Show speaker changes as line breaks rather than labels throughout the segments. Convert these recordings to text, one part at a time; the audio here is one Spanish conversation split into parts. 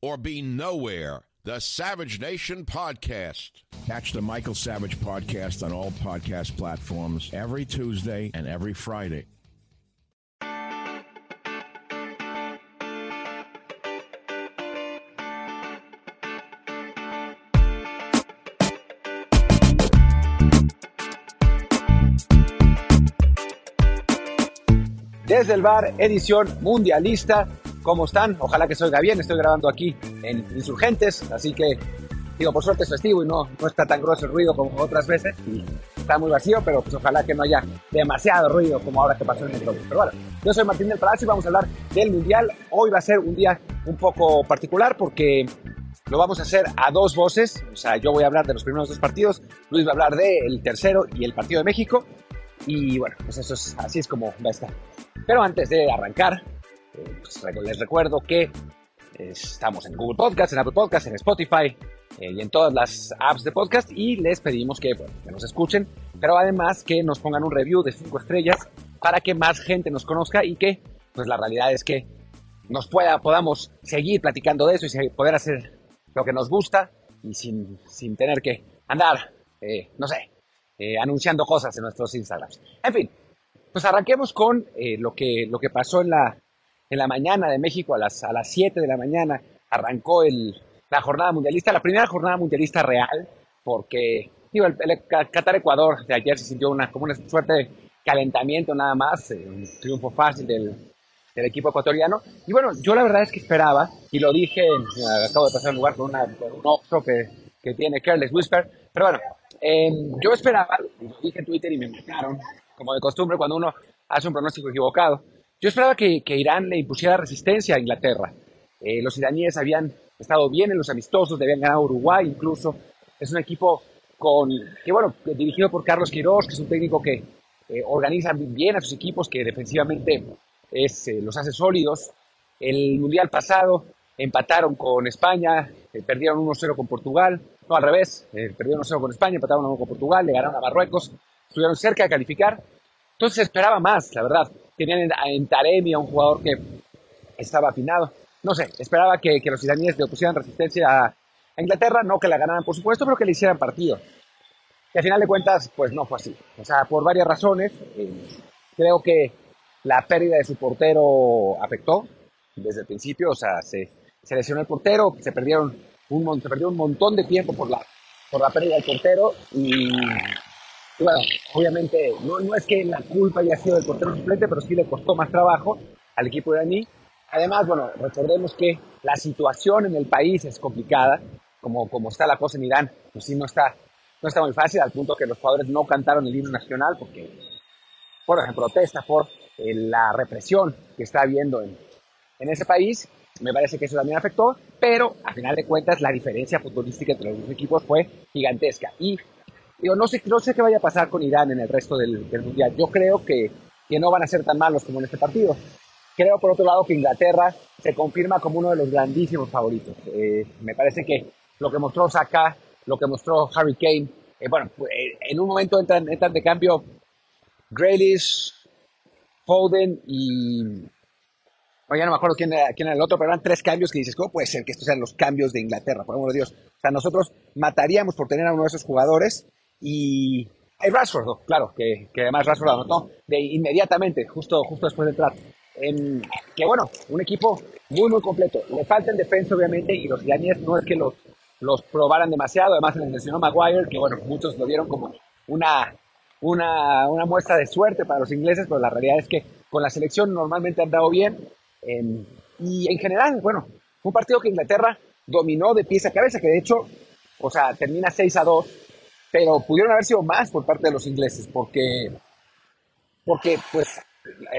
or be nowhere. The Savage Nation Podcast.
Catch the Michael Savage Podcast on all podcast platforms every Tuesday and every Friday.
Desde el bar, edición mundialista. ¿Cómo están? Ojalá que se oiga bien. Estoy grabando aquí en Insurgentes, así que digo, por suerte es festivo y no, no está tan grueso el ruido como otras veces. Y está muy vacío, pero pues ojalá que no haya demasiado ruido como ahora que pasó en el club. Pero bueno, yo soy Martín del Palacio y vamos a hablar del Mundial. Hoy va a ser un día un poco particular porque lo vamos a hacer a dos voces. O sea, yo voy a hablar de los primeros dos partidos, Luis va a hablar del tercero y el partido de México. Y bueno, pues eso es, así es como va a estar. Pero antes de arrancar, pues, les recuerdo que estamos en Google Podcast, en Apple Podcast, en Spotify eh, y en todas las apps de podcast y les pedimos que, nos escuchen, pero además que nos pongan un review de 5 estrellas para que más gente nos conozca y que, pues la realidad es que nos pueda, podamos seguir platicando de eso y poder hacer lo que nos gusta y sin, sin tener que andar, eh, no sé, eh, anunciando cosas en nuestros Instagrams. En fin, pues arranquemos con eh, lo, que, lo que pasó en la, en la mañana de México, a las, a las 7 de la mañana, arrancó el, la jornada mundialista, la primera jornada mundialista real, porque digo, el, el Qatar-Ecuador de ayer se sintió una, como una suerte de calentamiento nada más, eh, un triunfo fácil del, del, equipo ecuatoriano. Y bueno, yo la verdad es que esperaba, y lo dije, acabo de pasar un lugar con, una, con un Oxxo que, que tiene Careless Whisper, pero bueno, eh, yo esperaba, lo dije en Twitter y me mataron, como de costumbre cuando uno hace un pronóstico equivocado. Yo esperaba que, que Irán le impusiera resistencia a Inglaterra. Eh, los iraníes habían estado bien en los amistosos, habían ganado Uruguay incluso. Es un equipo con, que bueno, dirigido por Carlos Queiroz, que es un técnico que eh, organiza bien a sus equipos, que defensivamente es, eh, los hace sólidos. El mundial pasado empataron con España, eh, perdieron 1-0 con Portugal, no al revés, eh, perdieron 1-0 con España, empataron 1 con Portugal, le ganaron a Marruecos, estuvieron cerca de calificar. Entonces esperaba más, la verdad. Tenían en, Taremi a un jugador que estaba afinado. No sé, esperaba que, que los iraníes le opusieran resistencia a, Inglaterra, no que la ganaran por supuesto, pero que le hicieran partido. Y al final de cuentas, pues no fue así. O sea, por varias razones, eh, creo que la pérdida de su portero afectó desde el principio, o sea, se, lesionó el portero, se perdieron un, se perdió un montón de tiempo por la, por la pérdida del portero y bueno, obviamente no, no, es que la culpa haya sido del portero suplente, pero sí le costó más trabajo al equipo iraní. Además, bueno, recordemos que la situación en el país es complicada, como, como está la cosa en Irán, pues sí no está, no está muy fácil, al punto que los jugadores no cantaron el himno nacional porque, bueno, en protesta por eh, la represión que está habiendo en, en ese país me parece que eso también afectó, pero a final de cuentas la diferencia futbolística entre los dos equipos fue gigantesca. Y digo, no sé, no sé qué vaya a pasar con Irán en el resto del, del Mundial. Yo creo que, que, no van a ser tan malos como en este partido. Creo, por otro lado, que Inglaterra se confirma como uno de los grandísimos favoritos. Eh, me parece que lo que mostró Saka lo que mostró Harry Kane. Eh, bueno, pues, eh, en un momento entran, entran de cambio Grealish, Foden y... ya no me acuerdo quién era, quién era el otro, pero eran tres cambios que dices, ¿cómo puede ser que estos sean los cambios de Inglaterra? Por amor de Dios. O sea, nosotros mataríamos por tener a uno de esos jugadores y... Rashford, claro, que, que además Rashford anotó de inmediatamente, justo, justo después de entrar. En, que bueno, un equipo muy, muy completo. Le falta en defensa, obviamente, y los iraníes no es que los, los probaran demasiado. Además, se les mencionó Maguire, que bueno, muchos lo dieron como una, una, una, muestra de suerte para los ingleses, pero la realidad es que con la selección normalmente han dado bien. y en general, bueno, un partido que Inglaterra dominó de pies a cabeza, que de hecho, o sea, termina 6 a 2, pero pudieron haber sido más por parte de los ingleses, porque, porque pues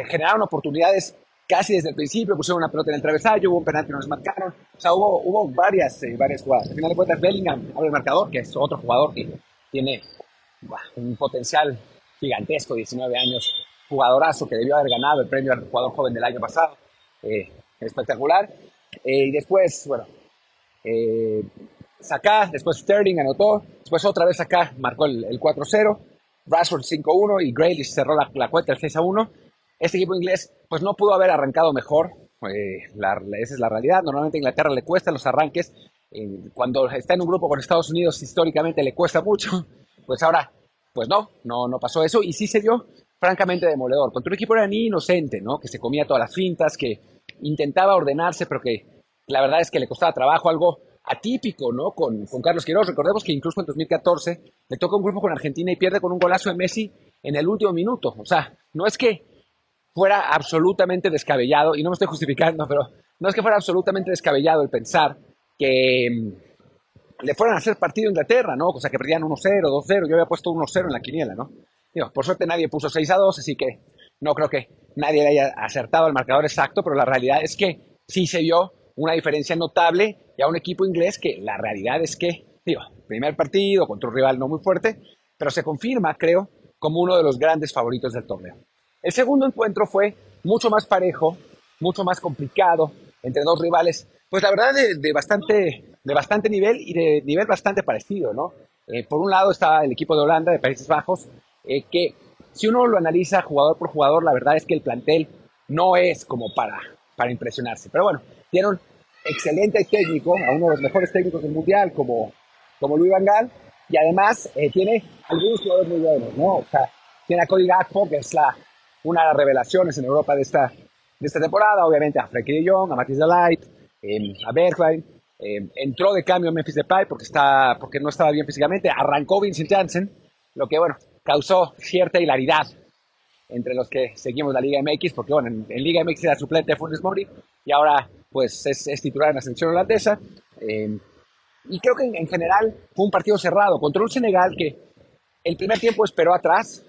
generaron oportunidades casi desde el principio, pusieron una pelota en el travesaño, hubo un penalti que nos marcaron, o sea, hubo, hubo varias, eh, varias jugadas. Al final de cuentas, Bellingham abre el marcador, que es otro jugador que tiene un potencial gigantesco, 19 años, jugadorazo que debió haber ganado el premio al jugador joven del año pasado, eh, espectacular. Eh, y después, bueno, eh, después Sterling anotó, después otra vez acá marcó el, 4-0, Rashford 5-1 y Grealish cerró la, la cuenta el 6-1 este equipo inglés pues no pudo haber arrancado mejor, eh, esa es la realidad. Normalmente a Inglaterra le cuesta los arranques. Eh, cuando está en un grupo con Estados Unidos históricamente le cuesta mucho. Pues ahora, pues no, no, no pasó eso y sí se dio francamente demoledor. Contra un equipo era ni inocente, ¿no? Que se comía todas las fintas, que intentaba ordenarse, pero que la verdad es que le costaba trabajo, algo atípico, ¿no? Con, con Carlos Quiroz. Recordemos que incluso en 2014 le toca un grupo con Argentina y pierde con un golazo de Messi en el último minuto. O sea, no es que fuera absolutamente descabellado, y no me estoy justificando, pero no es que fuera absolutamente descabellado el pensar que mm, le fueran a hacer partido a Inglaterra, ¿no? O sea, que perdían 1-0, 2-0, yo había puesto 1-0 en la quiniela, ¿no? Digo, por suerte nadie puso 6-2, así que no creo que nadie le haya acertado el marcador exacto, pero la realidad es que sí se vio una diferencia notable y a un equipo inglés que la realidad es que, digo, primer partido contra un rival no muy fuerte, pero se confirma, creo, como uno de los grandes favoritos del torneo. El segundo encuentro fue mucho más parejo, mucho más complicado entre dos rivales, pues la verdad de, bastante, de bastante nivel y de nivel bastante parecido, ¿no? Eh, por un lado está el equipo de Holanda, de Países Bajos, eh, que si uno lo analiza jugador por jugador, la verdad es que el plantel no es como para, para impresionarse. Pero bueno, tiene un excelente técnico, a uno de los mejores técnicos del mundial, como, como Luis Van Gaal, y además eh, tiene algunos jugadores muy buenos, ¿no? O sea, tiene a Cody Gakpo, que es la, una de las revelaciones en Europa de esta, de esta temporada, obviamente a Frankie de Jong, a Matisse Delight, eh, a Bergwijn, eh, entró de cambio Memphis Depay porque, está, porque no estaba bien físicamente, arrancó Vincent Janssen, lo que, bueno, causó cierta hilaridad entre los que seguimos la Liga MX, porque, bueno, en, Liga MX era suplente de Funes Mori y ahora, pues, es, titular en la selección holandesa. Eh, y creo que en, en, general fue un partido cerrado contra un Senegal que el primer tiempo esperó atrás,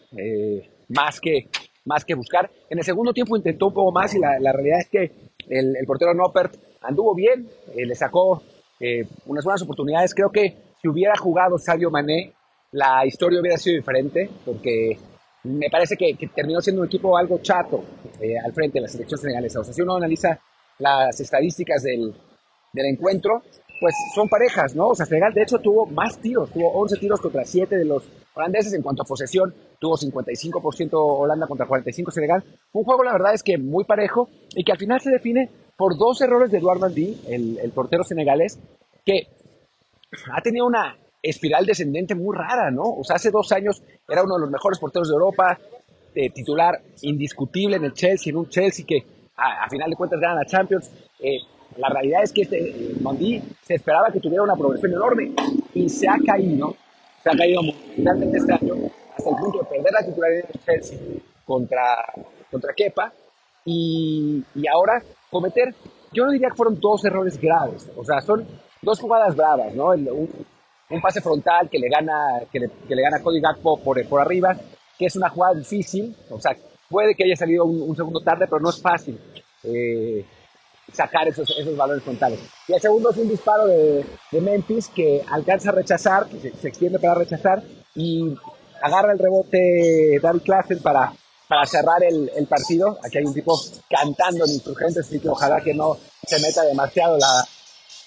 más que más que buscar. En el segundo tiempo intentó un poco más y la, realidad es que el, portero Noppert anduvo bien, eh, le sacó eh, unas buenas oportunidades. Creo que si hubiera jugado Sadio Mané, la historia hubiera sido diferente, porque me parece que, terminó siendo un equipo algo chato eh, al frente de la selección senegalesa. O sea, si uno analiza las estadísticas del, del encuentro, pues son parejas, ¿no? O sea, Senegal de hecho tuvo más tiros, tuvo 11 tiros contra 7 de los holandeses en cuanto a posesión, tuvo 55% Holanda contra 45 Senegal. Un juego, la verdad, es que muy parejo y que al final se define por dos errores de Eduard Mendy, el, el portero senegalés, que ha tenido una espiral descendente muy rara, ¿no? O sea, hace dos años era uno de los mejores porteros de Europa, eh, titular indiscutible en el Chelsea, en un Chelsea que a, final de cuentas gana la Champions. Eh, la realidad es que este Mondi se esperaba que tuviera una progresión enorme y se ha caído, se ha caído realmente este año hasta el punto de perder la titularidad de Chelsea contra, contra Kepa y, y ahora cometer, yo no diría que fueron dos errores graves, o sea, son dos jugadas bravas, ¿no? Un, pase frontal que le gana, que le, que le gana Cody Gakpo por, por arriba, que es una jugada difícil, o sea, puede que haya salido un, segundo tarde, pero no es fácil. Eh, sacar esos, esos valores frontales. Y el segundo es un disparo de, de Memphis que alcanza a rechazar, que se, extiende para rechazar y agarra el rebote David Klassen para, para cerrar el, el, partido. Aquí hay un tipo cantando en insurgentes, así que ojalá que no se meta demasiado la,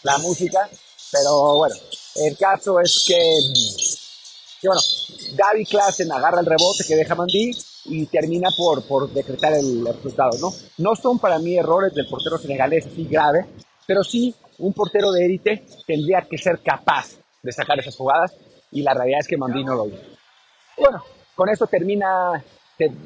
la música. Pero bueno, El caso es que, que bueno, Gaby Klassen agarra el rebote que deja Mandí y termina por, por decretar el resultado, ¿no? No son para mí errores del portero senegalés así grave, pero sí un portero de élite tendría que ser capaz de sacar esas jugadas y la realidad es que Mandí no lo hizo. Bueno, con eso termina,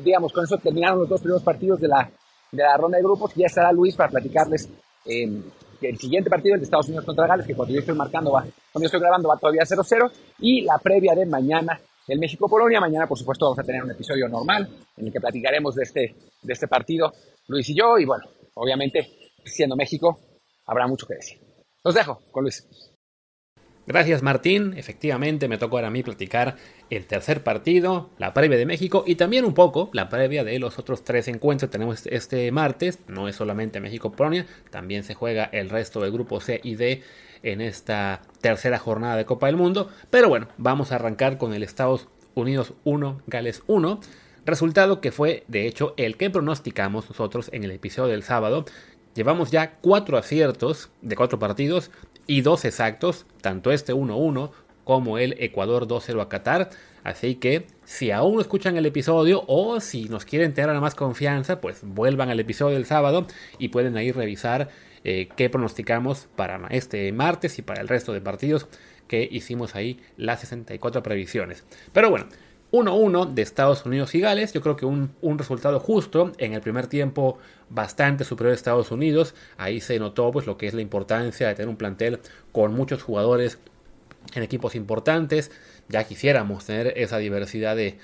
digamos, con eso terminaron los dos primeros partidos de la, de la ronda de grupos. Ya estará Luis para platicarles eh, el siguiente partido, el de Estados Unidos contra Gales, que cuando yo estoy marcando va, cuando yo estoy grabando va todavía 0-0, y la previa de mañana, el México-Polonia. Mañana, por supuesto, vamos a tener un episodio normal en el que platicaremos de este, de este partido, Luis y yo, y bueno, obviamente, siendo México, habrá mucho que decir. Los dejo con Luis.
Gracias Martín, efectivamente me tocó ahora a mí platicar el tercer partido, la previa de México y también un poco la previa de los otros tres encuentros que tenemos este martes. No es solamente México-Polonia, también se juega el resto del grupo C y D en esta tercera jornada de Copa del Mundo. Pero bueno, vamos a arrancar con el Estados Unidos 1, Gales 1. Resultado que fue de hecho el que pronosticamos nosotros en el episodio del sábado. Llevamos ya cuatro aciertos de cuatro partidos y dos exactos, tanto este 1-1 como el Ecuador 2-0 a Qatar. Así que si aún no escuchan el episodio o si nos quieren tener más confianza, pues vuelvan al episodio del sábado y pueden ahí revisar eh, qué pronosticamos para este martes y para el resto de partidos que hicimos ahí las 64 previsiones. Pero bueno, 1-1 de Estados Unidos y Gales, yo creo que un, resultado justo, en el primer tiempo bastante superior a Estados Unidos, ahí se notó pues lo que es la importancia de tener un plantel con muchos jugadores en equipos importantes, ya quisiéramos tener esa diversidad de,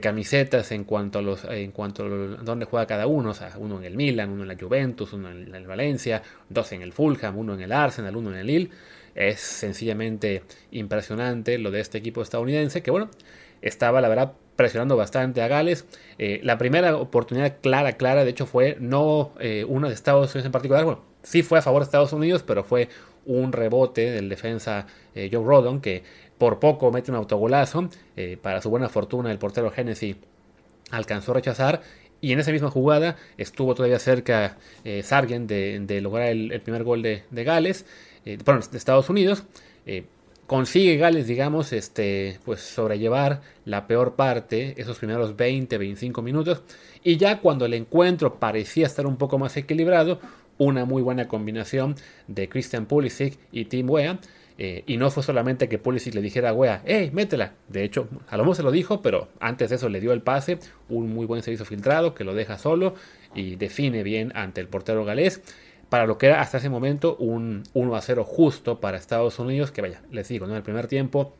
camisetas en cuanto a los en cuanto a dónde juega cada uno, o sea, uno en el Milan, uno en la Juventus, uno en el Valencia, dos en el Fulham, uno en el Arsenal, uno en el Lille. Es sencillamente impresionante lo de este equipo estadounidense, que bueno, estaba la verdad presionando bastante a Gales. Eh, la primera oportunidad clara, clara, de hecho fue no eh, de Estados Unidos en particular, bueno, sí fue a favor de Estados Unidos, pero fue un rebote del defensa eh, Joe Rodon que por poco mete un autogolazo. para su buena fortuna el portero Hennessy alcanzó a rechazar y en esa misma jugada estuvo todavía cerca Sargent de, lograr el, primer gol de Gales, bueno, de Estados Unidos consigue Gales, digamos, este, pues sobrellevar la peor parte, esos primeros 20, 25 minutos, y ya cuando el encuentro parecía estar un poco más equilibrado, una muy buena combinación de Christian Pulisic y Tim Wea, eh, y no fue solamente que Pulisic le dijera a Wea, hey, métela. De hecho, a lo mejor se lo dijo, pero antes de eso le dio el pase, un muy buen servicio filtrado que lo deja solo y define bien ante el portero galés para lo que era hasta ese momento un 1 a 0 justo para Estados Unidos, que vaya, les digo, en el primer tiempo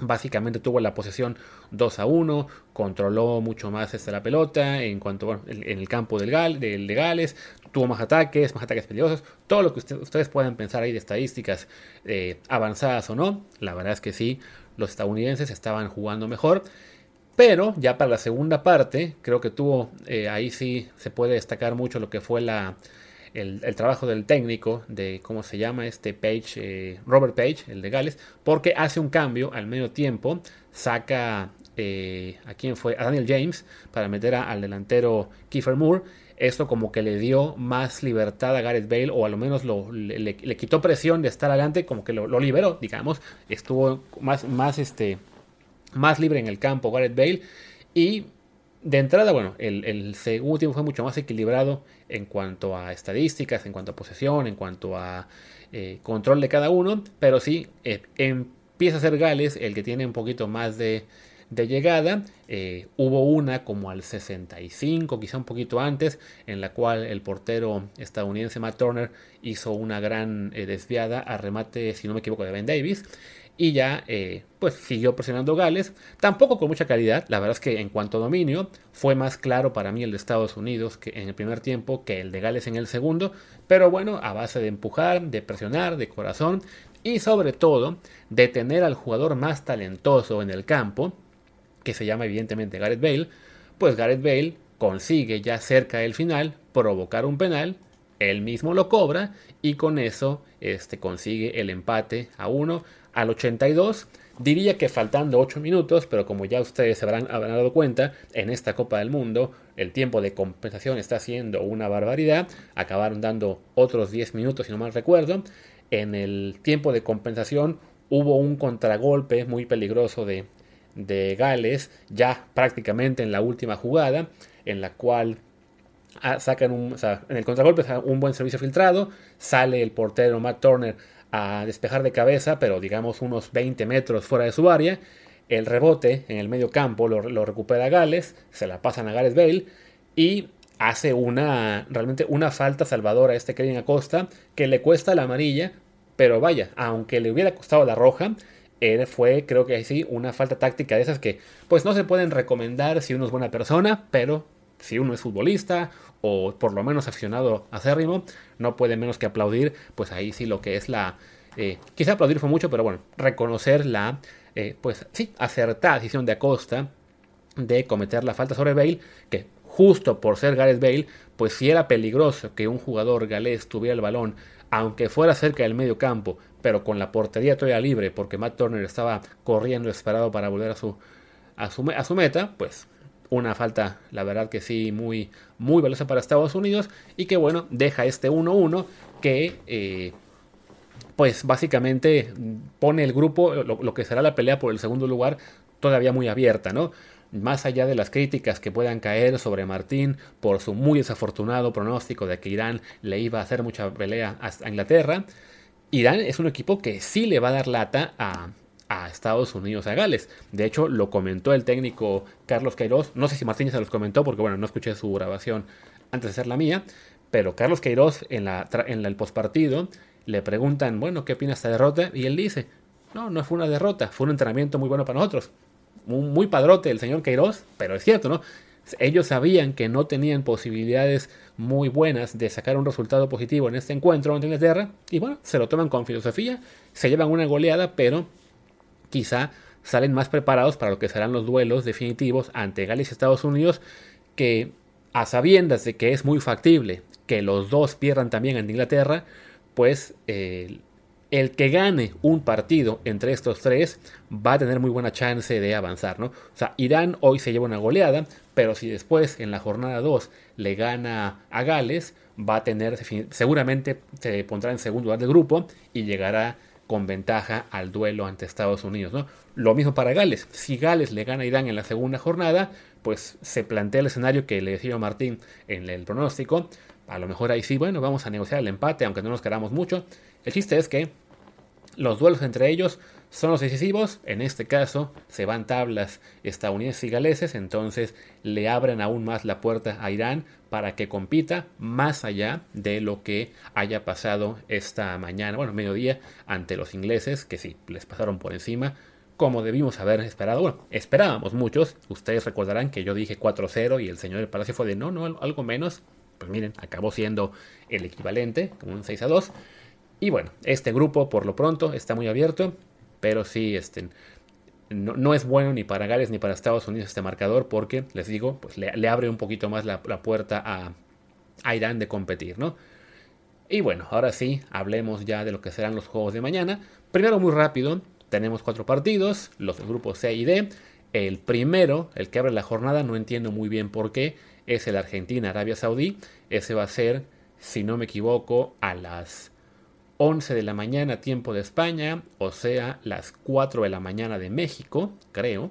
básicamente tuvo la posesión 2 a 1, controló mucho más esta la pelota en cuanto en el campo del, Gal, del de Gales, tuvo más ataques, más ataques peligrosos, todo lo que ustedes puedan pensar ahí de estadísticas eh, avanzadas o no, la verdad es que sí, los estadounidenses estaban jugando mejor. Pero ya para la segunda parte, creo que tuvo, eh, ahí sí se puede destacar mucho lo que fue la, el, trabajo del técnico, de cómo se llama este Page, eh, Robert Page, el de Gales, porque hace un cambio al medio tiempo, saca eh, a quién fue, a Daniel James, para meter al delantero Kiefer Moore. Esto como que le dio más libertad a Gareth Bale, o a lo menos lo, le, quitó presión de estar adelante, como que lo, lo, liberó, digamos. Estuvo más, más, este, más libre en el campo Gareth Bale. Y de entrada, bueno, el, segundo tiempo fue mucho más equilibrado en cuanto a estadísticas, en cuanto a posesión, en cuanto a eh, control de cada uno, pero sí eh, empieza a ser Gales el que tiene un poquito más de, llegada. Eh, hubo una como al 65, quizá un poquito antes, en la cual el portero estadounidense Matt Turner hizo una gran desviada a remate, si no me equivoco, de Ben Davis y ya eh, pues siguió presionando Gales, tampoco con mucha calidad, la verdad es que en cuanto a dominio fue más claro para mí el de Estados Unidos que en el primer tiempo que el de Gales en el segundo, pero bueno, a base de empujar, de presionar, de corazón y sobre todo de tener al jugador más talentoso en el campo, que se llama evidentemente Gareth Bale, pues Gareth Bale consigue ya cerca del final provocar un penal, él mismo lo cobra y con eso este, consigue el empate a uno al 82. Diría que faltando 8 minutos, pero como ya ustedes se habrán, dado cuenta, en esta Copa del Mundo el tiempo de compensación está siendo una barbaridad. Acabaron dando otros 10 minutos, si no mal recuerdo. En el tiempo de compensación hubo un contragolpe muy peligroso de, de Gales, ya prácticamente en la última jugada, en la cual ah, sacan un, en el contragolpe un buen servicio filtrado, sale el portero Matt Turner a despejar de cabeza, pero digamos unos 20 metros fuera de su área, el rebote en el medio campo lo, recupera Gales, se la pasan a Gales Bale y hace una realmente una falta salvadora a este Kevin Acosta que le cuesta la amarilla, pero vaya, aunque le hubiera costado la roja, él fue, creo que sí, una falta táctica de esas que pues no se pueden recomendar si uno es buena persona, pero si uno es futbolista o por lo menos aficionado acérrimo, no puede menos que aplaudir, pues ahí sí lo que es la... Eh, quizá aplaudir fue mucho, pero bueno, reconocer la, eh, pues sí, acertada decisión de Acosta de cometer la falta sobre Bale, que justo por ser Gareth Bale, pues si era peligroso que un jugador galés tuviera el balón, aunque fuera cerca del medio campo, pero con la portería todavía libre, porque Matt Turner estaba corriendo esperado para volver a su, a su, a su meta, pues una falta, la verdad que sí, muy, muy valiosa para Estados Unidos y que bueno, deja este 1-1 que eh, pues básicamente pone el grupo, lo, lo, que será la pelea por el segundo lugar, todavía muy abierta, ¿no? Más allá de las críticas que puedan caer sobre Martín por su muy desafortunado pronóstico de que Irán le iba a hacer mucha pelea a Inglaterra, Irán es un equipo que sí le va a dar lata a, Estados Unidos, a Gales. De hecho, lo comentó el técnico Carlos Queiroz. No sé si Martín se los comentó porque, bueno, no escuché su grabación antes de hacer la mía. Pero Carlos Queiroz en, la, en el postpartido le preguntan, bueno, ¿qué opina esta derrota? Y él dice, no, no fue una derrota, fue un entrenamiento muy bueno para nosotros. Muy, muy padrote el señor Queiroz, pero es cierto, ¿no? Ellos sabían que no tenían posibilidades muy buenas de sacar un resultado positivo en este encuentro ante Inglaterra y bueno, se lo toman con filosofía, se llevan una goleada, pero quizá salen más preparados para lo que serán los duelos definitivos ante Gales y Estados Unidos que a sabiendas de que es muy factible que los dos pierdan también ante Inglaterra, pues eh, el que gane un partido entre estos tres va a tener muy buena chance de avanzar, ¿no? O sea, Irán hoy se lleva una goleada, pero si después en la jornada 2 le gana a Gales, va a tener, seguramente se pondrá en segundo lugar del grupo y llegará con ventaja al duelo ante Estados Unidos, ¿no? Lo mismo para Gales. Si Gales le gana a Irán en la segunda jornada, pues se plantea el escenario que le decía Martín en el pronóstico. A lo mejor ahí sí, bueno, vamos a negociar el empate, aunque no nos queramos mucho. El chiste es que los duelos entre ellos son los decisivos. En este caso se van tablas estadounidenses y galeses, entonces le abren aún más la puerta a Irán para que compita más allá de lo que haya pasado esta mañana, bueno, mediodía, ante los ingleses, que sí, les pasaron por encima, como debimos haber esperado. Bueno, esperábamos muchos. Ustedes recordarán que yo dije 4-0 y el señor del Palacio fue de no, no, algo menos. Pues miren, acabó siendo el equivalente, como un 6 2. Y bueno, este grupo por lo pronto está muy abierto, pero sí, este, no, es bueno ni para Gales ni para Estados Unidos este marcador porque, les digo, pues le, abre un poquito más la, puerta a, Irán de competir, ¿no? Y bueno, ahora sí, hablemos ya de lo que serán los juegos de mañana. Primero, muy rápido, tenemos cuatro partidos, los grupos C y D. El primero, el que abre la jornada, no entiendo muy bien por qué, es el Argentina-Arabia Saudí. Ese va a ser, si no me equivoco, a las 11 de la mañana tiempo de España, o sea, las 4 de la mañana de México, creo,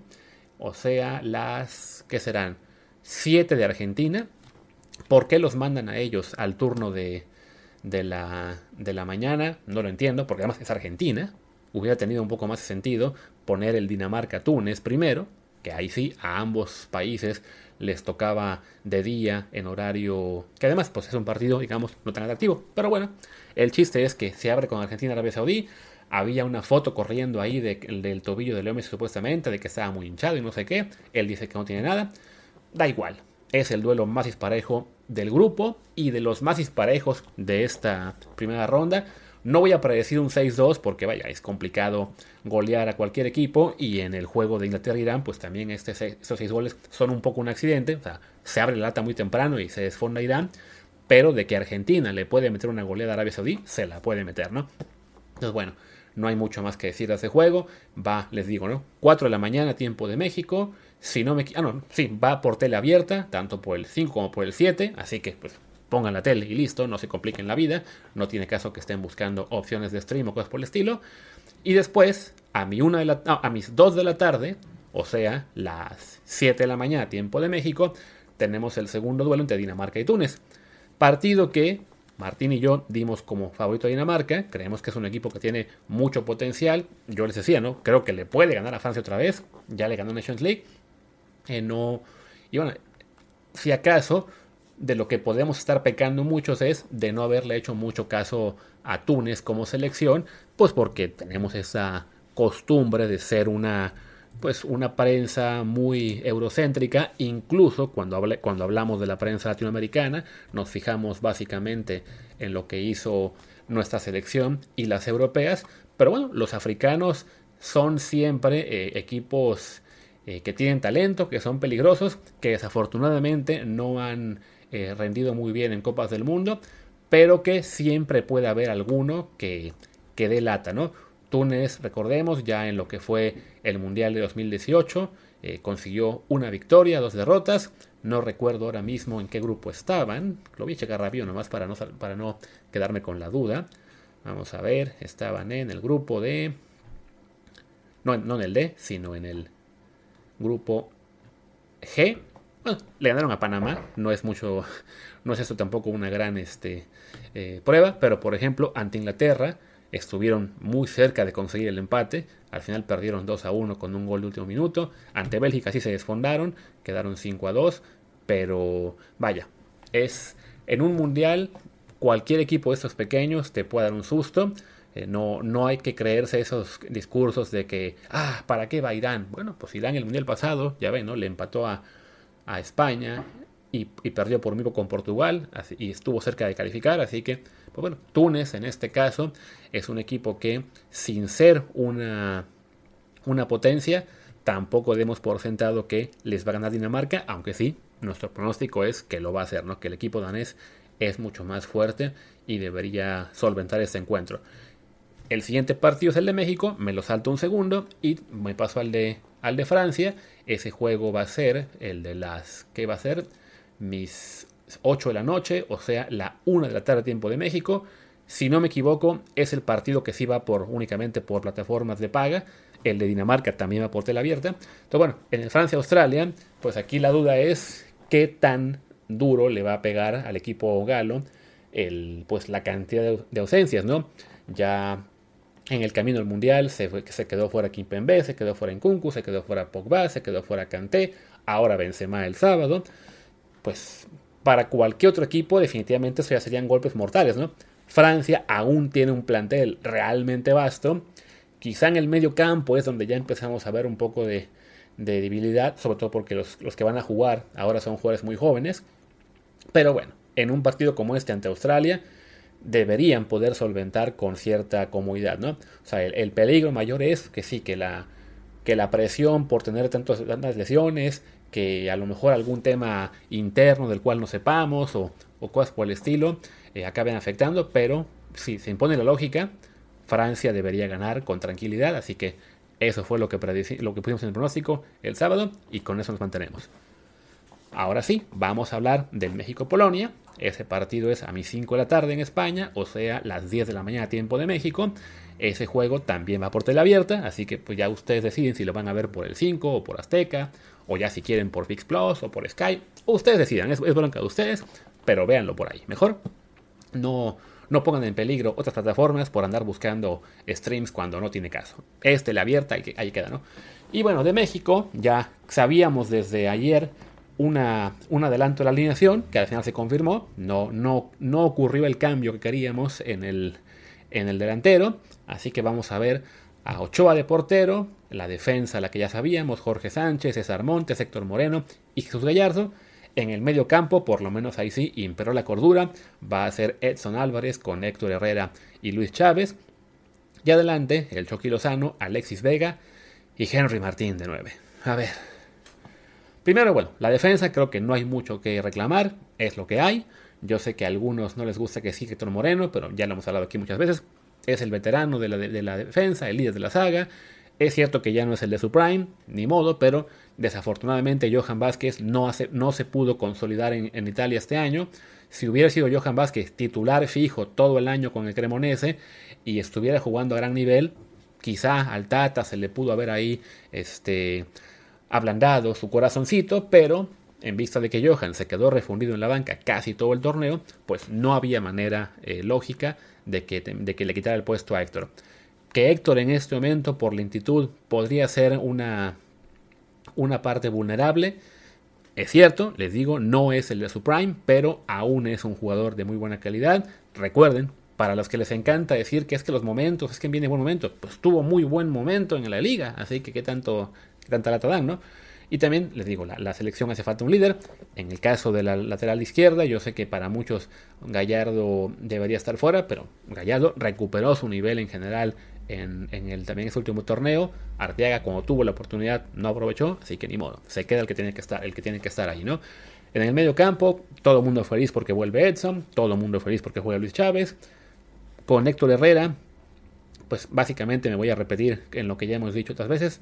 o sea, las, ¿qué serán? 7 de Argentina. ¿Por qué los mandan a ellos al turno de, de, la, de la mañana? No lo entiendo, porque además es Argentina. Hubiera tenido un poco más sentido poner el Dinamarca-Túnez primero, que ahí sí, a ambos países les tocaba de día en horario que además pues es un partido digamos no tan atractivo pero bueno el chiste es que se abre con Argentina Arabia Saudí. Había una foto corriendo ahí del tobillo de Leo Messi supuestamente de que estaba muy hinchado y no sé qué. Él dice que no tiene nada. Da igual. Es el duelo más disparejo del grupo y de los más disparejos de esta primera ronda. No voy a predecir un 6-2 porque vaya, es complicado golear a cualquier equipo y en el juego de Inglaterra-Irán pues también este, estos 6 goles son un poco un accidente, o sea, se abre la lata muy temprano y se desfonda Irán, pero de que Argentina le puede meter una goleada a Arabia Saudí, se la puede meter, ¿no? Entonces bueno, no hay mucho más que decir de ese juego, va, les digo, ¿no? 4 de la mañana, tiempo de México, si no me... Ah, no, sí, va por tele abierta, tanto por el 5 como por el 7, así que pues pongan la tele y listo, no se compliquen la vida, no tiene caso que estén buscando opciones de stream o cosas por el estilo. Y después, a, mi una de la, a mis 2 de la tarde, o sea, las 7 de la mañana, tiempo de México, tenemos el segundo duelo entre Dinamarca y Túnez. Partido que Martín y yo dimos como favorito a Dinamarca. Creemos que es un equipo que tiene mucho potencial. Yo les decía, ¿no? Creo que le puede ganar a Francia otra vez. Ya le ganó Nations League. Eh, no. Y bueno, si acaso, de lo que podemos estar pecando muchos es de no haberle hecho mucho caso a Túnez como selección, pues porque tenemos esa costumbre de ser una pues una prensa muy eurocéntrica, incluso cuando, cuando hablamos de la prensa latinoamericana, nos fijamos básicamente en lo que hizo nuestra selección y las europeas, pero bueno, los africanos son siempre eh, equipos eh, que tienen talento, que son peligrosos, que desafortunadamente no han eh, rendido muy bien en Copas del Mundo, pero que siempre puede haber alguno que, que ¿no? Túnez, recordemos, ya en lo que fue el Mundial de 2018, eh, consiguió una victoria, dos derrotas. No recuerdo ahora mismo en qué grupo estaban. Lo voy a checar rápido nomás para no, para no quedarme con la duda. Vamos a ver, estaban en el grupo de... No, no en el D, sino en el grupo G. Bueno, le ganaron a Panamá. No es mucho, no es esto tampoco una gran este, eh, prueba, pero por ejemplo, ante Inglaterra estuvieron muy cerca de conseguir el empate. Al final perdieron 2 a 1 con un gol de último minuto. Ante Bélgica sí se desfondaron, quedaron 5 a 2. Pero vaya, es en un mundial cualquier equipo de estos pequeños te puede dar un susto. Eh, no, no hay que creerse esos discursos de que, ah, ¿para qué va Irán? Bueno, pues Irán el mundial pasado, ya ven, ¿no? Le empató a, a España y, perdió por mismo con Portugal y estuvo cerca de calificar, así que pues bueno, Túnez en este caso es un equipo que sin ser una, una potencia, tampoco demos por sentado que les va a ganar Dinamarca, aunque sí, nuestro pronóstico es que lo va a hacer, ¿no? que el equipo danés es mucho más fuerte y debería solventar este encuentro. El siguiente partido es el de México, me lo salto un segundo y me paso al de, al de Francia. Ese juego va a ser el de las... ¿Qué va a ser? Mis 8 de la noche, o sea, la 1 de la tarde tiempo de México. Si no me equivoco, es el partido que sí va por únicamente por plataformas de paga. El de Dinamarca también va por tela abierta. Entonces, bueno, en Francia-Australia, pues aquí la duda es qué tan duro le va a pegar al equipo galo el, pues la cantidad de, ausencias, ¿no? Ya en el camino al mundial se, se quedó fuera Kimpembe, se quedó fuera Nkunku, se quedó fuera Pogba, se quedó fuera Kanté, ahora Benzema el sábado. Pues para cualquier otro equipo definitivamente eso ya serían golpes mortales, ¿no? Francia aún tiene un plantel realmente vasto. Quizá en el medio campo es donde ya empezamos a ver un poco de, debilidad, sobre todo porque los, que van a jugar ahora son jugadores muy jóvenes. Pero bueno, en un partido como este ante Australia, deberían poder solventar con cierta comodidad, ¿no? O sea, el, peligro mayor es que sí, que la, que la presión por tener tantas lesiones, que a lo mejor algún tema interno del cual no sepamos o, cosas por el estilo eh, acaben afectando, pero si se impone la lógica, Francia debería ganar con tranquilidad, así que eso fue lo que, lo que pusimos en el pronóstico el sábado y con eso nos mantenemos. Ahora sí, vamos a hablar del México-Polonia. Ese partido es a mis 5 de la tarde en España, o sea, las 10 de la mañana tiempo de México. Ese juego también va por tele abierta, así que pues ya ustedes deciden si lo van a ver por el 5 o por Azteca o ya si quieren por Fix Plus o por Skype, ustedes decidan, es, es bronca de ustedes, pero véanlo por ahí. Mejor no, no pongan en peligro otras plataformas por andar buscando streams cuando no tiene caso. Este la abierta, ahí, ahí queda, ¿no? Y bueno, de México ya sabíamos desde ayer una, un adelanto de la alineación, que al final se confirmó. No, no, no ocurrió el cambio que queríamos en el, en el delantero. Así que vamos a ver a Ochoa de portero, la defensa, la que ya sabíamos, Jorge Sánchez, César Montes, Héctor Moreno y Jesús Gallardo. En el medio campo, por lo menos ahí sí, imperó la cordura. Va a ser Edson Álvarez con Héctor Herrera y Luis Chávez. Y adelante, el Chucky Lozano, Alexis Vega y Henry Martín de 9. A ver. Primero, bueno, la defensa creo que no hay mucho que reclamar, es lo que hay. Yo sé que a algunos no les gusta que sí Héctor Moreno, pero ya lo hemos hablado aquí muchas veces. Es el veterano de la, de la defensa, el líder de la saga. Es cierto que ya no es el de su prime, ni modo, pero desafortunadamente Johan Vázquez no, no se pudo consolidar en, Italia este año. Si hubiera sido Johan Vázquez titular fijo todo el año con el Cremonese y estuviera jugando a gran nivel, Quizá al Tata se le pudo haber ahí este, ablandado su corazoncito, pero en vista de que Johan se quedó refundido en la banca casi todo el torneo, pues no había manera eh, lógica de que, de que le quitara el puesto a Héctor. Que Héctor en este momento, por lentitud, podría ser una, una parte vulnerable. Es cierto, les digo, no es el de su prime, pero aún es un jugador de muy buena calidad. Recuerden, para los que les encanta decir que es que los momentos, es que viene buen momento, pues tuvo muy buen momento en la liga, así que qué tanto, qué tanta lata dan, ¿no? Y también les digo, la, selección hace falta un líder. En el caso de la lateral izquierda, yo sé que para muchos Gallardo debería estar fuera, pero Gallardo recuperó su nivel en general en, el también ese último torneo. Arteaga, cuando tuvo la oportunidad, no aprovechó, así que ni modo. Se queda el que tiene que estar, el que tiene que estar ahí, ¿no? En el medio campo, todo el mundo feliz porque vuelve Edson, todo el mundo feliz porque juega Luis Chávez. Con Héctor Herrera, pues básicamente me voy a repetir en lo que ya hemos dicho otras veces.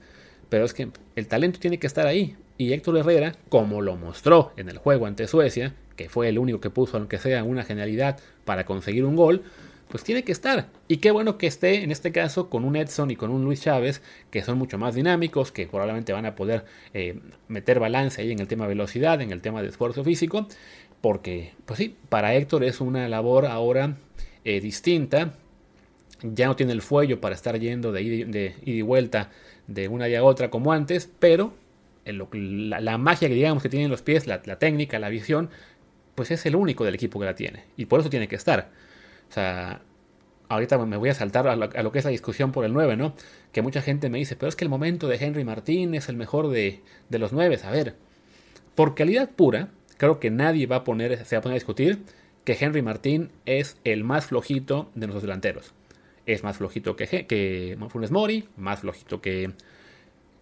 Pero es que el talento tiene que estar ahí. Y Héctor Herrera, como lo mostró en el juego ante Suecia, que fue el único que puso, aunque sea una genialidad, para conseguir un gol, pues tiene que estar. Y qué bueno que esté en este caso con un Edson y con un Luis Chávez, que son mucho más dinámicos, que probablemente van a poder eh, meter balance ahí en el tema velocidad, en el tema de esfuerzo físico. Porque, pues sí, para Héctor es una labor ahora eh, distinta. Ya no tiene el fuello para estar yendo de ida, de y vuelta de una y a otra como antes, pero la, magia que digamos que tienen los pies, la, técnica, la visión, pues es el único del equipo que la tiene. Y por eso tiene que estar. O sea, ahorita me voy a saltar a lo, que es la discusión por el 9, ¿no? Que mucha gente me dice, pero es que el momento de Henry Martín es el mejor de, de los 9. A ver, por calidad pura, creo que nadie va a poner, se va a poner a discutir que Henry Martín es el más flojito de nuestros delanteros es más flojito que, que Funes Mori, más flojito que,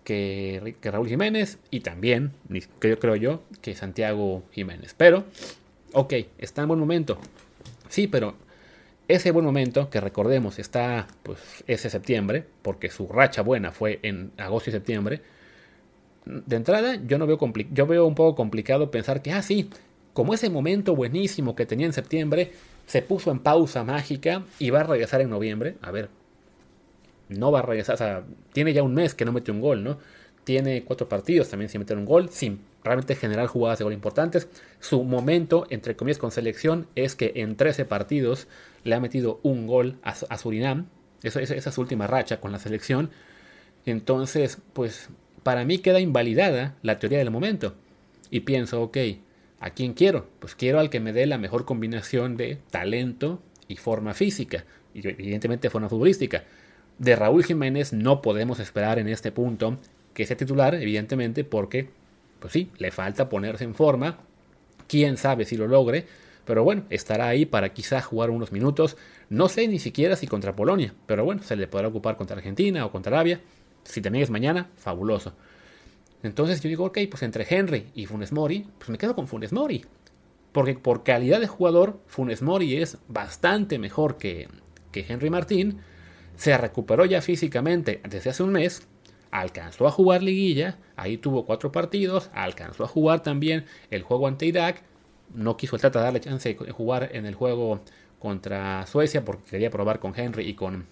que, Raúl Jiménez y también, creo, creo yo, que Santiago Jiménez. Pero, ok, está en buen momento. Sí, pero ese buen momento, que recordemos, está pues ese septiembre, porque su racha buena fue en agosto y septiembre. De entrada, yo no veo yo veo un poco complicado pensar que, ah, sí, como ese momento buenísimo que tenía en septiembre, se puso en pausa mágica y va a regresar en noviembre. A ver, no va a regresar, o sea, tiene ya un mes que no mete un gol, ¿no? Tiene cuatro partidos también sin meter un gol, sin realmente generar jugadas de gol importantes. Su momento, entre comillas, con selección es que en 13 partidos le ha metido un gol a, Surinam. esa es su última racha con la selección. Entonces, pues para mí queda invalidada la teoría del momento. Y pienso, ok, ¿A quién quiero? Pues quiero al que me dé la mejor combinación de talento y forma física, y evidentemente forma futbolística. De Raúl Jiménez no podemos esperar en este punto que sea titular, evidentemente, porque, pues sí, le falta ponerse en forma. Quién sabe si lo logre, pero bueno, estará ahí para quizá jugar unos minutos. No sé ni siquiera si contra Polonia, pero bueno, se le podrá ocupar contra Argentina o contra Arabia. Si también es mañana, fabuloso. Entonces yo digo, ok, pues entre Henry y Funes Mori, pues me quedo con Funes Mori. Porque por calidad de jugador, Funes Mori es bastante mejor que, que Henry Martín. Se recuperó ya físicamente desde hace un mes. Alcanzó a jugar liguilla. Ahí tuvo cuatro partidos. Alcanzó a jugar también el juego ante Irak. No quiso el Tata darle chance de jugar en el juego contra Suecia porque quería probar con Henry y con,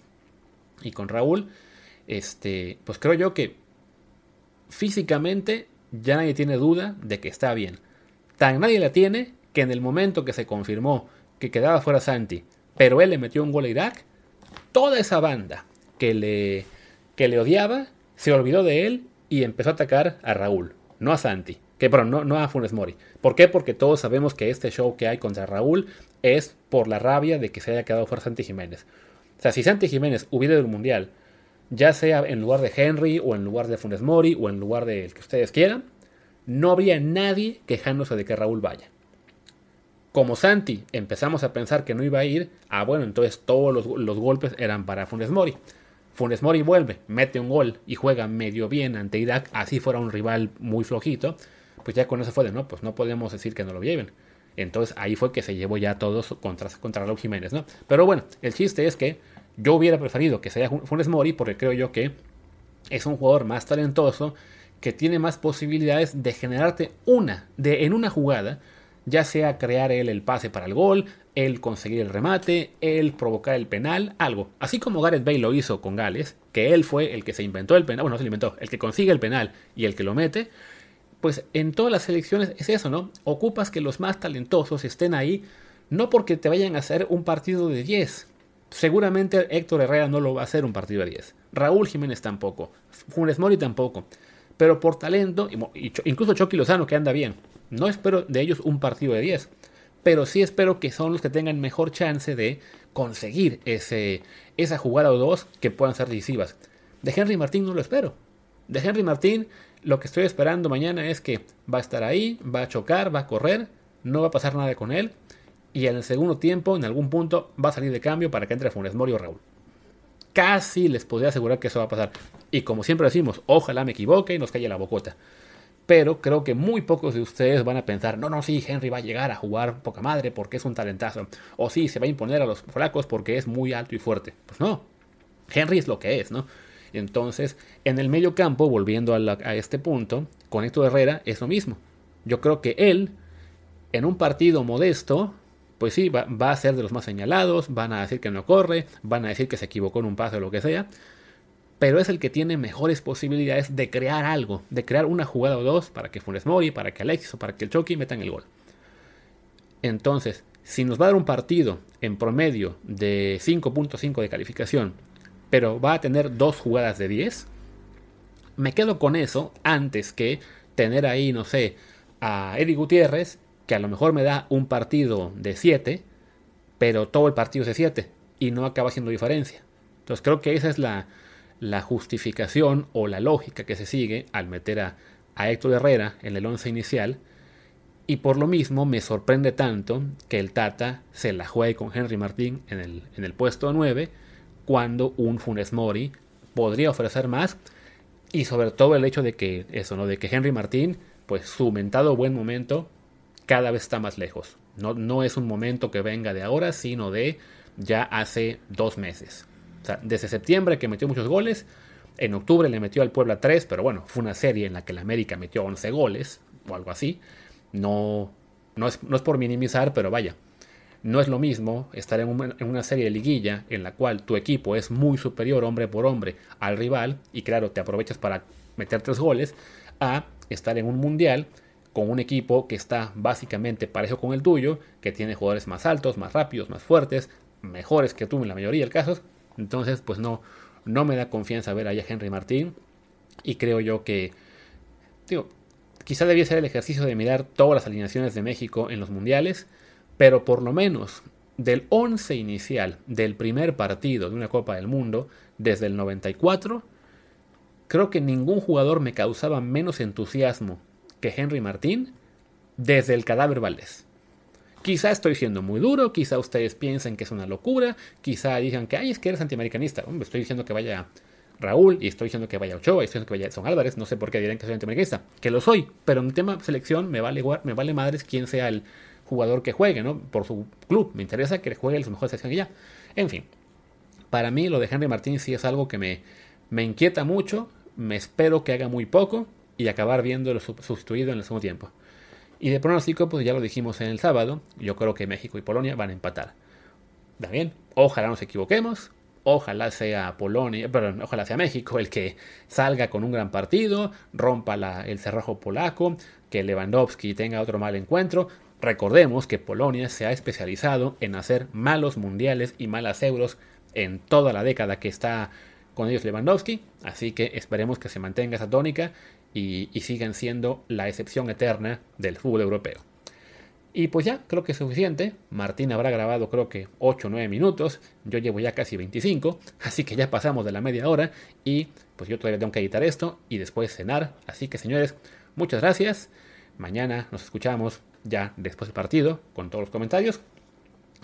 y con Raúl. Este, pues creo yo que físicamente ya nadie tiene duda de que está bien. Tan nadie la tiene que en el momento que se confirmó que quedaba fuera Santi, pero él le metió un gol a Irak, toda esa banda que le, que le odiaba se olvidó de él y empezó a atacar a Raúl, no a Santi, que pero no, no a Funes Mori. ¿Por qué? Porque todos sabemos que este show que hay contra Raúl es por la rabia de que se haya quedado fuera Santi Jiménez. O sea, si Santi Jiménez hubiera ido al Mundial ya sea en lugar de Henry o en lugar de Funes Mori o en lugar del que ustedes quieran, no habría nadie quejándose de que Raúl vaya. Como Santi empezamos a pensar que no iba a ir, ah bueno, entonces todos los, golpes eran para Funes Mori. Funes Mori vuelve, mete un gol y juega medio bien ante Irak, así fuera un rival muy flojito, pues ya con eso fue de no, pues no podemos decir que no lo lleven. Entonces ahí fue que se llevó ya todos contra, contra Raúl Jiménez, ¿no? Pero bueno, el chiste es que yo hubiera preferido que sea Funes Mori porque creo yo que es un jugador más talentoso que tiene más posibilidades de generarte una, de en una jugada, ya sea crear él el pase para el gol, él conseguir el remate, él provocar el penal, algo. Así como Gareth Bale lo hizo con Gales, que él fue el que se inventó el penal, bueno, no se inventó, el que consigue el penal y el que lo mete, pues en todas las selecciones es eso, ¿no? Ocupas que los más talentosos estén ahí, no porque te vayan a hacer un partido de 10. Seguramente Héctor Herrera no lo va a hacer un partido de 10. Raúl Jiménez tampoco. Funes Mori tampoco. Pero por talento, incluso Chucky Lozano que anda bien. No espero de ellos un partido de 10. Pero sí espero que son los que tengan mejor chance de conseguir ese, esa jugada o dos que puedan ser decisivas. De Henry Martín no lo espero. De Henry Martín lo que estoy esperando mañana es que va a estar ahí, va a chocar, va a correr, no va a pasar nada con él. Y en el segundo tiempo, en algún punto, va a salir de cambio para que entre Funes Mori o Raúl. Casi les podría asegurar que eso va a pasar. Y como siempre decimos, ojalá me equivoque y nos calle la bocota. Pero creo que muy pocos de ustedes van a pensar, no, no, sí, Henry va a llegar a jugar poca madre porque es un talentazo. O sí, se va a imponer a los flacos porque es muy alto y fuerte. Pues no, Henry es lo que es, ¿no? Entonces, en el medio campo, volviendo a, este punto, con Héctor Herrera es lo mismo. Yo creo que él, en un partido modesto, pues sí, va, a ser de los más señalados, van a decir que no corre, van a decir que se equivocó en un pase o lo que sea, pero es el que tiene mejores posibilidades de crear algo, de crear una jugada o dos para que Funes Mori, para que Alexis o para que el Chucky metan el gol. Entonces, si nos va a dar un partido en promedio de 5.5 de calificación, pero va a tener dos jugadas de 10, me quedo con eso antes que tener ahí, no sé, a Eddie Gutiérrez, que a lo mejor me da un partido de 7, pero todo el partido es de 7 y no acaba haciendo diferencia. Entonces creo que esa es la, justificación o la lógica que se sigue al meter a, Héctor Herrera en el 11 inicial. Y por lo mismo me sorprende tanto que el Tata se la juegue con Henry Martín en el, en el puesto 9 cuando un Funes Mori podría ofrecer más. Y sobre todo el hecho de que eso, ¿no? De que Henry Martín, pues su mentado buen momento cada vez está más lejos. No, no es un momento que venga de ahora, sino de ya hace dos meses desde septiembre que metió muchos goles. En octubre le metió al Puebla 3, pero bueno, fue una serie en la que el América metió 11 goles o algo así. No, no, es, no es por minimizar, pero vaya. No es lo mismo estar en una, en una, serie de liguilla en la cual tu equipo es muy superior hombre por hombre al rival y claro, te aprovechas para meter tres goles, a estar en un mundial con un equipo que está básicamente parejo con el tuyo, que tiene jugadores más altos, más rápidos, más fuertes, mejores que tú en la mayoría de casos, entonces, pues no, no me da confianza ver allá a Henry Martín. Y creo yo que, digo, quizá debía ser el ejercicio de mirar todas las alineaciones de México en los mundiales, pero por lo menos del 11 inicial del primer partido de una Copa del Mundo, desde el 94, creo que ningún jugador me causaba menos entusiasmo Henry Martín desde el cadáver Valdés. Quizá estoy siendo muy duro, quizá ustedes piensen que es una locura, quizá digan que, ay, es que eres antiamericanista. Estoy diciendo que vaya Raúl y estoy diciendo que vaya Ochoa y estoy diciendo que vaya Son Álvarez. No sé por qué dirán que soy antiamericanista, que lo soy, pero en tema selección me vale, me vale madres quién sea el jugador que juegue, ¿no? Por su club. Me interesa que juegue su mejor selección y ya. En fin, para mí lo de Henry Martín sí es algo que me, me inquieta mucho. Me espero que haga muy poco y acabar viéndolo sustituido en el segundo tiempo. Y de pronóstico, pues ya lo dijimos en el sábado, yo creo que México y Polonia van a empatar. También, ojalá nos equivoquemos, ojalá sea Polonia, perdón, ojalá sea México el que salga con un gran partido, rompa el cerrojo polaco, que Lewandowski tenga otro mal encuentro. Recordemos que Polonia se ha especializado en hacer malos mundiales y malas euros en toda la década que está con ellos Lewandowski, así que esperemos que se mantenga esa tónica y, siguen siendo la excepción eterna del fútbol europeo. Y pues ya, creo que es suficiente. Martín habrá grabado creo que 8 o 9 minutos. Yo llevo ya casi 25. Así que ya pasamos de la media hora. Y pues yo todavía tengo que editar esto y después cenar. Así que señores, muchas gracias. Mañana nos escuchamos ya después del partido con todos los comentarios.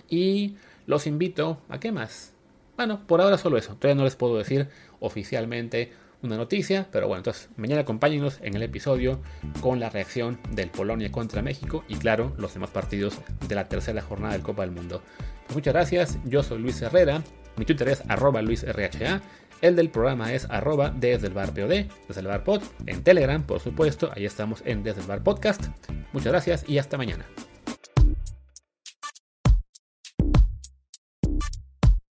Y los invito a qué más. Bueno, por ahora solo eso. Todavía no les puedo decir oficialmente una noticia, pero bueno, entonces mañana acompáñenos en el episodio con la reacción del Polonia contra México y claro, los demás partidos de la tercera jornada del Copa del Mundo. Pues muchas gracias, yo soy Luis Herrera, mi Twitter es arroba luisrha, el del programa es arroba desde el bar POD, desde el bar pod, en Telegram por supuesto, ahí estamos en desde el bar podcast. Muchas gracias y hasta mañana.